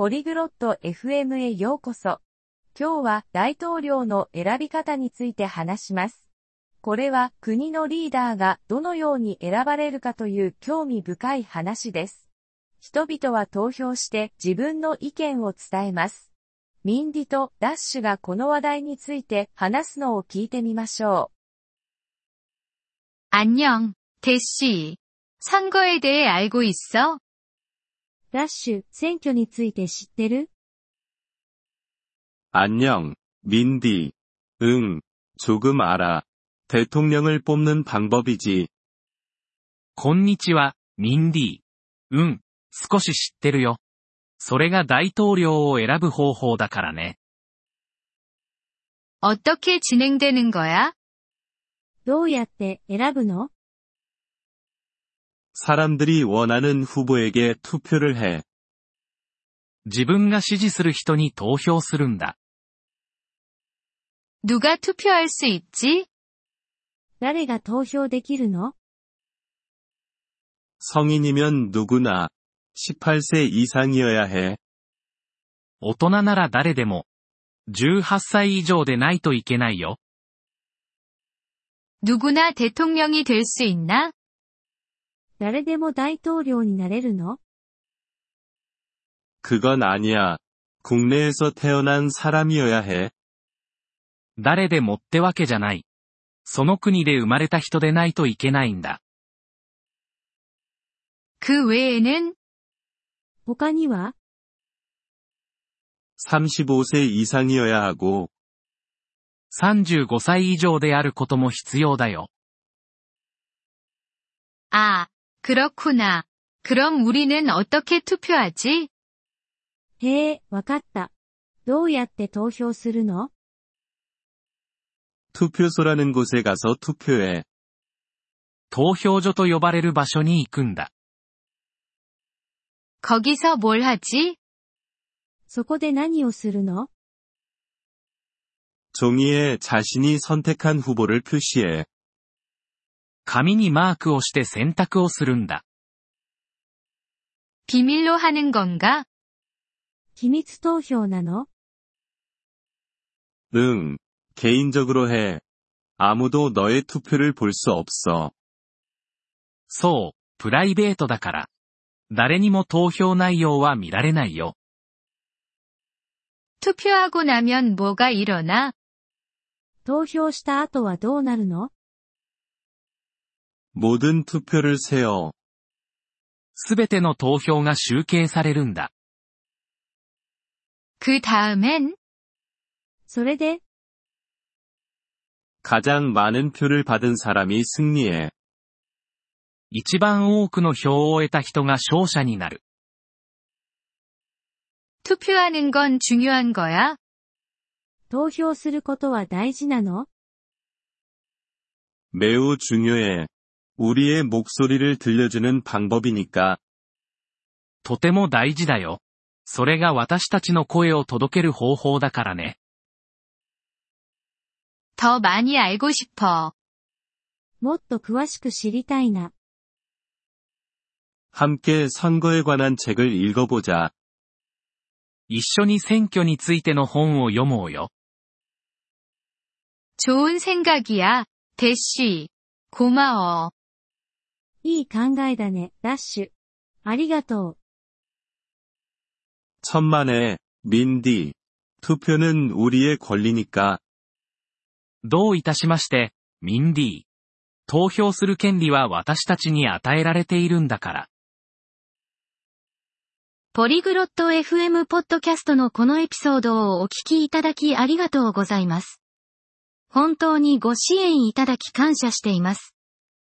ポリグロット FM へようこそ。今日は大統領の選び方について話します。これは国のリーダーがどのように選ばれるかという興味深い話です。人々は投票して自分の意見を伝えます。ミンディとダッシュがこの話題について話すのを聞いてみましょう。안 녕、 대 시。 선거에 대해 알고 있 어? ダッシュ、選挙について知ってる안녕ミンディ。응 조금알아 대통령을뽑는방법이지こんにちは、ミンディ。うん、少し知ってるよ。それが大統領を選ぶ方法だからね。어떻게진행되는거야どうやって選ぶの 사람들이원하는후보에게투표를 해。 自分が支持する人に投票するんだ。누가투표할수있지誰が投票できるの성인이면누구나18세이상이어야 해。 大人なら誰でも、18歳以上でないといけないよ。누구나대통령이될수있나 誰でも大統領になれるの그건아니 야。 국내에서태어난사람이어야 해。 誰でもってわけじゃない。その国で生まれた人でないといけないんだ。그외에는他には35세이상이어야하고35歳以上であることも必要だよ。あ、 그렇구나그럼우리는어떻게투표하지へえ、わかった。どうやって投票するの 투표소라는 곳에 가서 투표해. 投票所と呼ばれる場所に行くんだ。 거기서 뭘 하지? そこで何をするの 종이에 자신이 선택한 후보를 표시해. 紙にマークをして選択をするんだ。 비밀로 하는 건가? 秘密投票なの 응, 개인적으로 해. 아무도 너의 투표를 볼 수 없어. そう、プライベートだから。誰にも投票内容は見られないよ。투표하고나면뭐가일어나投票した後はどうなるの 모든투표를세어すべての投票が集計されるんだ。그다음엔それで 가장 많은 표를 받은 사람이 승리해. 一番多くの票を得た人が勝者になる。투표하는건중요한거야投票することは大事なの 매우 중요해. 우리의 목소리를 들려주는 방법이니까. とても大事だよ。それが私たちの声を届ける方法だからね。더많이알고싶어もっと詳しく知りたいな。 함께 선거에 관한 책을 읽어보자. 一緒に選挙についての本を読もうよ。 좋은 생각이야, 대쉬. 고마워. いい考えだね、ダッシュ。ありがとう。 천만에, 민디. 투표는 우리의 권리니까. どういたしまして、ミンディー。投票する権利は私たちに与えられているんだから。ポリグロット FM ポッドキャストのこのエピソードをお聞きいただきありがとうございます。本当にご支援いただき感謝しています。